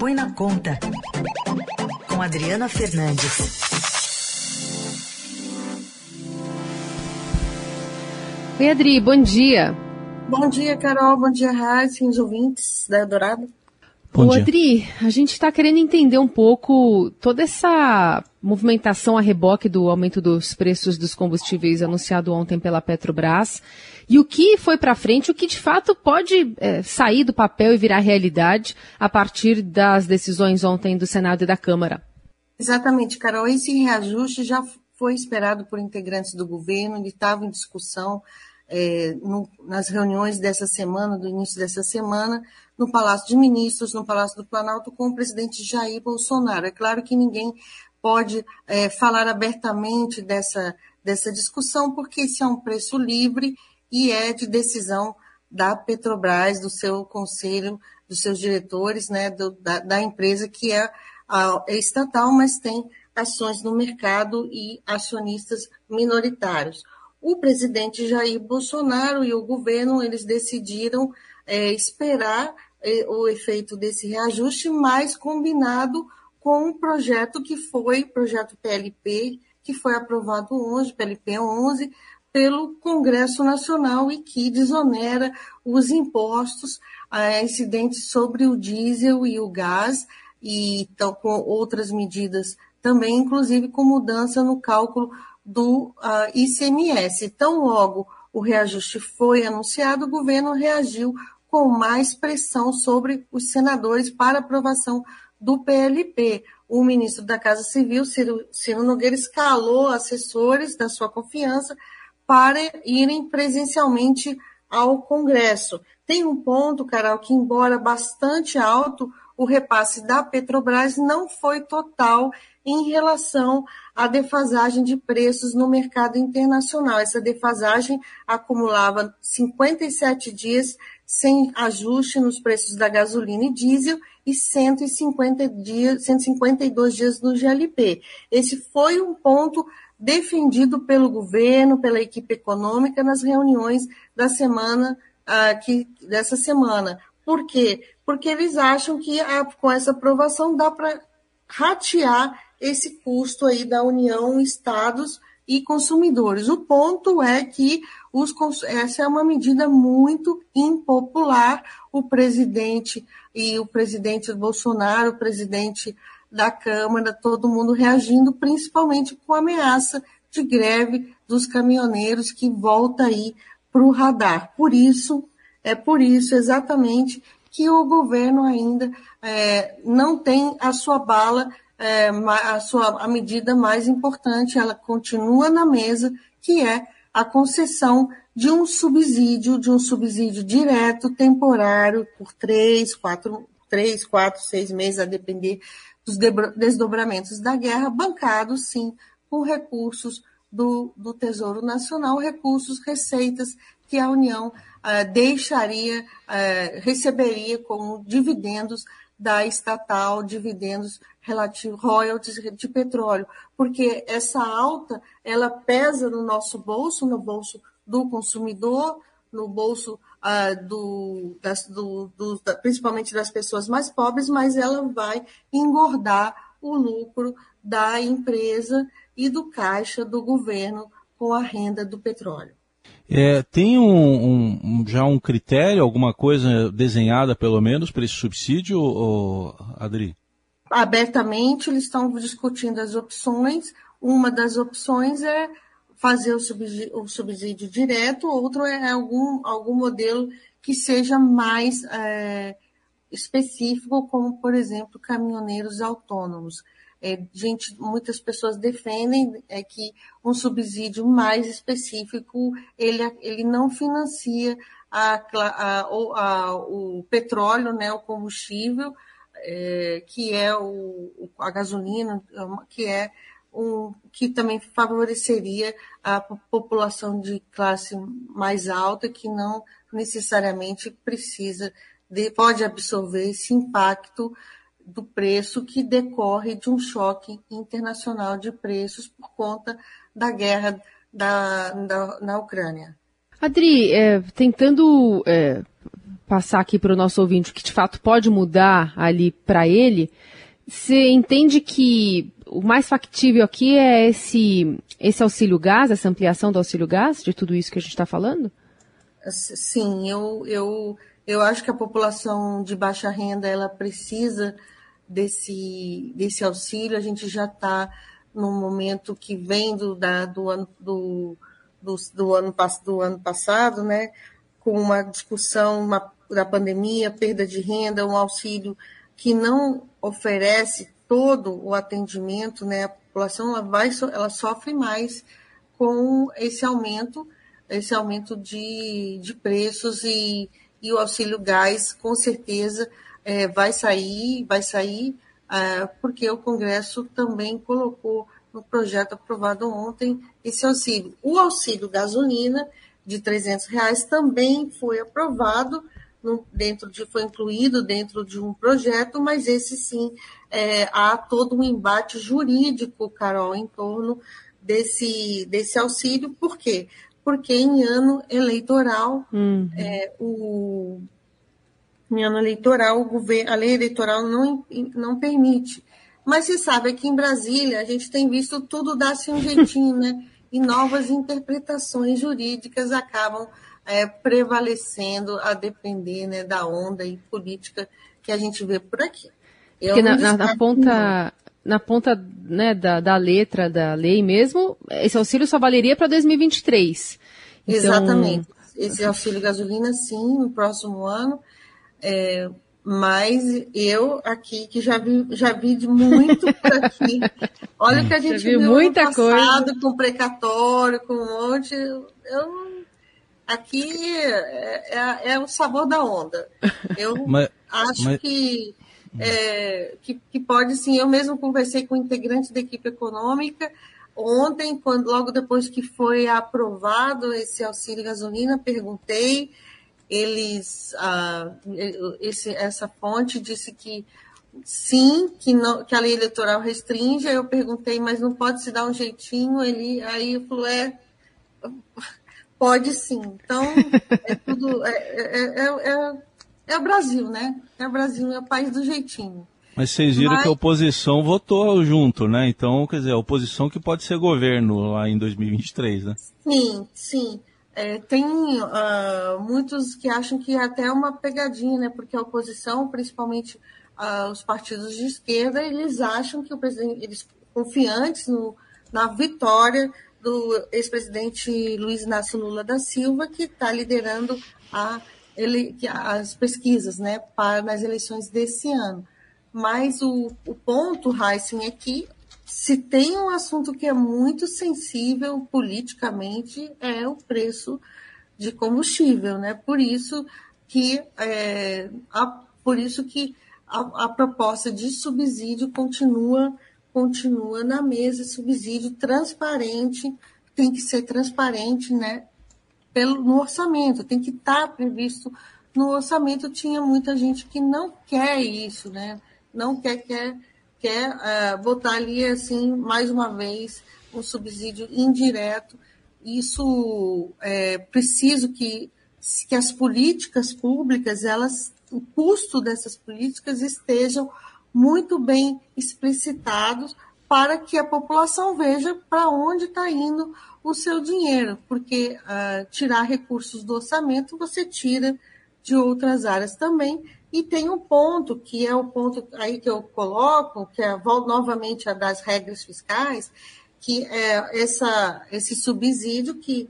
Põe na Conta, com Adriana Fernandes. Oi, Adri, bom dia. Bom dia, Carol. Bom dia, Raíssa, os ouvintes da Eldorado. Bom Ô, Adri, a gente está querendo entender um pouco toda essa movimentação a reboque do aumento dos preços dos combustíveis anunciado ontem pela Petrobras e o que foi para frente, o que de fato pode é, sair do papel e virar realidade a partir das decisões ontem do Senado e da Câmara. Exatamente, Carol. Esse reajuste já foi esperado por integrantes do governo, ele estava em discussão é, no, nas reuniões dessa semana, do início dessa semana, no Palácio de Ministros, no Palácio do Planalto, com o presidente Jair Bolsonaro. É claro que ninguém pode é, falar abertamente dessa, dessa discussão, porque esse é um preço livre e é de decisão da Petrobras, do seu conselho, dos seus diretores, né, do, da, da, empresa que é, a, é estatal, mas tem ações no mercado e acionistas minoritários. O presidente Jair Bolsonaro e o governo, eles decidiram é, esperar é, o efeito desse reajuste, mais combinado com um projeto que foi, projeto PLP, que foi aprovado hoje, PLP 11, pelo Congresso Nacional e que desonera os impostos é, incidentes sobre o diesel e o gás, e então, com outras medidas também, inclusive com mudança no cálculo do uh, ah, ICMS. Tão logo o reajuste foi anunciado, o governo reagiu com mais pressão sobre os senadores para aprovação do PLP. O ministro da Casa Civil, Ciro, Ciro Nogueira, escalou assessores da sua confiança para irem presencialmente ao Congresso. Tem um ponto, Carol, que embora bastante alto, o repasse da Petrobras não foi total em relação à defasagem de preços no mercado internacional. Essa defasagem acumulava 57 dias sem ajuste nos preços da gasolina e diesel e 150 dias, 152 dias no GLP. Esse foi um ponto defendido pelo governo, pela equipe econômica nas reuniões da semana ah, que, dessa semana. Por quê? Porque eles acham que ah, com essa aprovação dá para ratear esse custo aí da União, estados e consumidores. O ponto é que os, essa é uma medida muito impopular. O presidente e o presidente Bolsonaro, o presidente da Câmara, todo mundo reagindo, principalmente com a ameaça de greve dos caminhoneiros que volta aí para o radar. Por isso, é por isso exatamente que o governo ainda é, não tem a sua bala é, a, sua, a medida mais importante, ela continua na mesa, que é a concessão de um subsídio, de um subsídio direto, temporário, por três, quatro, três, quatro, seis meses, a depender dos desdobramentos da guerra, bancado, sim, com recursos do, do Tesouro Nacional, recursos, receitas que a União eh, deixaria, eh, receberia como dividendos da estatal, dividendos relativo royalties de petróleo, porque essa alta ela pesa no nosso bolso, no bolso do consumidor, no bolso ah, do, das, do, do, da, principalmente das pessoas mais pobres, mas ela vai engordar o lucro da empresa e do caixa do governo com a renda do petróleo. É, tem um, um, já um critério, alguma coisa desenhada pelo menos para esse subsídio, Adri? abertamente, eles estão discutindo as opções. Uma das opções é fazer o subsídio, o subsídio direto, outro é algum, algum modelo que seja mais é, específico, como, por exemplo, caminhoneiros autônomos. É, gente, muitas pessoas defendem é, que um subsídio mais específico ele, ele não financia a, a, a, o petróleo, né, o combustível, é, que é o, a gasolina, que é um, que também favoreceria a população de classe mais alta, que não necessariamente precisa, de, pode absorver esse impacto do preço que decorre de um choque internacional de preços por conta da guerra da, da na Ucrânia. Adri, é, tentando é, passar aqui para o nosso ouvinte o que de fato pode mudar ali para ele, você entende que o mais factível aqui é esse, esse auxílio gás, essa ampliação do auxílio gás, de tudo isso que a gente está falando? Sim, eu, eu, eu acho que a população de baixa renda ela precisa desse, desse auxílio. A gente já está num momento que vem do, da, do, ano, do, do, do, ano, do ano passado, né, com uma discussão uma, da pandemia, perda de renda, um auxílio que não oferece todo o atendimento, né, a população ela vai, ela sofre mais com esse aumento, esse aumento de, de preços e, e o auxílio gás, com certeza, é, vai sair, vai sair, é, porque o Congresso também colocou no projeto aprovado ontem esse auxílio. O auxílio gasolina de 300 reais também foi aprovado, no, dentro de, foi incluído dentro de um projeto, mas esse sim é, há todo um embate jurídico, Carol, em torno desse, desse auxílio. Por quê? Porque em ano eleitoral, uhum. é, o, em ano eleitoral, o governo, a lei eleitoral não, não permite. Mas você sabe, aqui em Brasília, a gente tem visto tudo dar-se um jeitinho, né? E novas interpretações jurídicas acabam é, prevalecendo a depender né, da onda e política que a gente vê por aqui. Eu Porque na, na, na, ponta, na ponta né, da, da letra da lei mesmo, esse auxílio só valeria para 2023. Então... Exatamente. Esse auxílio gasolina, sim, no próximo ano. É, mas eu aqui, que já vi, já vi de muito por aqui. Olha o que a gente viu muita no passado, coisa. com precatório, com um monte. Eu, aqui é, é, é, o sabor da onda. Eu mas, acho mas... que, é, que, que pode sim. Eu mesmo conversei com integrantes da equipe econômica ontem, quando logo depois que foi aprovado esse auxílio gasolina, perguntei eles, ah, esse, essa fonte disse que sim, que, não, que a lei eleitoral restringe. Aí eu perguntei, mas não pode se dar um jeitinho? Ele aí falou, é, pode sim. Então, é tudo. É, é, é, é, o Brasil, né? É o Brasil, é o país do jeitinho. Mas vocês viram mas... que a oposição votou junto, né? Então, quer dizer, a oposição que pode ser governo lá em 2023, né? Sim, sim. É, tem uh, muitos que acham que é até uma pegadinha, né? Porque a oposição, principalmente uh, os partidos de esquerda, eles acham que o presidente, eles confiantes no, na vitória do ex-presidente Luiz Inácio Lula da Silva, que está liderando a, ele, as pesquisas, né? Para nas eleições desse ano. Mas o, o ponto, Heisen, é que se tem um assunto que é muito sensível politicamente, é o preço de combustível, né? Por isso que, é, a, por isso que a, a, proposta de subsídio continua, continua na mesa, subsídio transparente, tem que ser transparente, né? Pelo, no orçamento, tem que estar tá previsto no orçamento. Tinha muita gente que não quer isso, né? Não quer, quer quer uh, botar ali, assim, mais uma vez, um subsídio indireto. Isso é preciso que, que as políticas públicas, elas, o custo dessas políticas estejam muito bem explicitados para que a população veja para onde está indo o seu dinheiro, porque uh, tirar recursos do orçamento você tira de outras áreas também, e tem um ponto, que é o ponto aí que eu coloco, que é volto novamente a das regras fiscais, que é essa, esse subsídio que,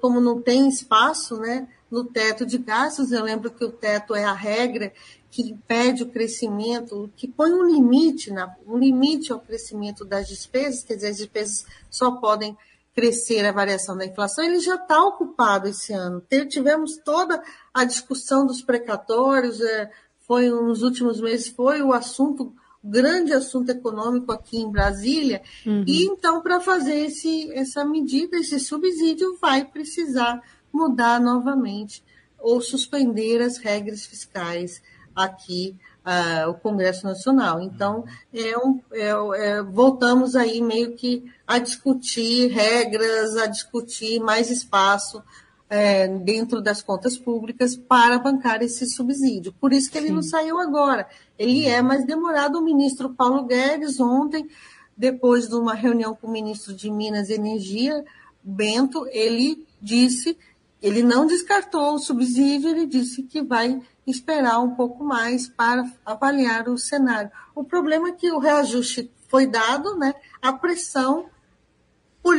como não tem espaço né, no teto de gastos, eu lembro que o teto é a regra que impede o crescimento, que põe um limite, um limite ao crescimento das despesas, quer dizer, as despesas só podem crescer a variação da inflação, ele já está ocupado esse ano. Tivemos toda a discussão dos precatórios, é, foi nos últimos meses, foi o assunto, o grande assunto econômico aqui em Brasília, uhum. e então, para fazer esse, essa medida, esse subsídio, vai precisar mudar novamente ou suspender as regras fiscais aqui uh, o Congresso Nacional. Então, é um, é, é, voltamos aí meio que a discutir regras, a discutir mais espaço é, dentro das contas públicas para bancar esse subsídio. Por isso que ele Sim. não saiu agora. Ele é mais demorado. O ministro Paulo Guedes, ontem, depois de uma reunião com o ministro de Minas e Energia, Bento, ele disse, ele não descartou o subsídio, ele disse que vai esperar um pouco mais para avaliar o cenário. O problema é que o reajuste foi dado, né? A pressão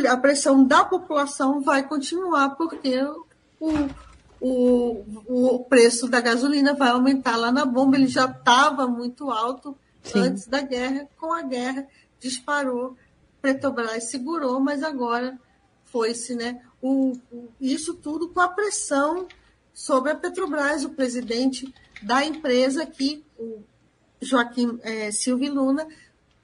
a pressão da população vai continuar, porque o, o, o preço da gasolina vai aumentar lá na bomba, ele já estava muito alto Sim. antes da guerra, com a guerra disparou, Petrobras segurou, mas agora foi-se, né? O, o, isso tudo com a pressão sobre a Petrobras, o presidente da empresa aqui, o Joaquim é, Silvio Luna,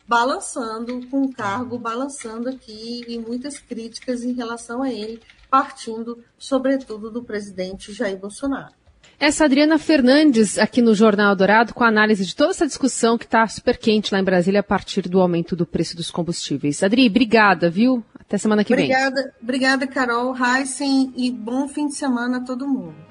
balançando com o cargo, balançando aqui e muitas críticas em relação a ele, partindo sobretudo do presidente Jair Bolsonaro. Essa Adriana Fernandes aqui no Jornal Dourado com a análise de toda essa discussão que está super quente lá em Brasília a partir do aumento do preço dos combustíveis. Adri, obrigada, viu? Até semana que obrigada, vem. Obrigada, Carol, Heisen e bom fim de semana a todo mundo.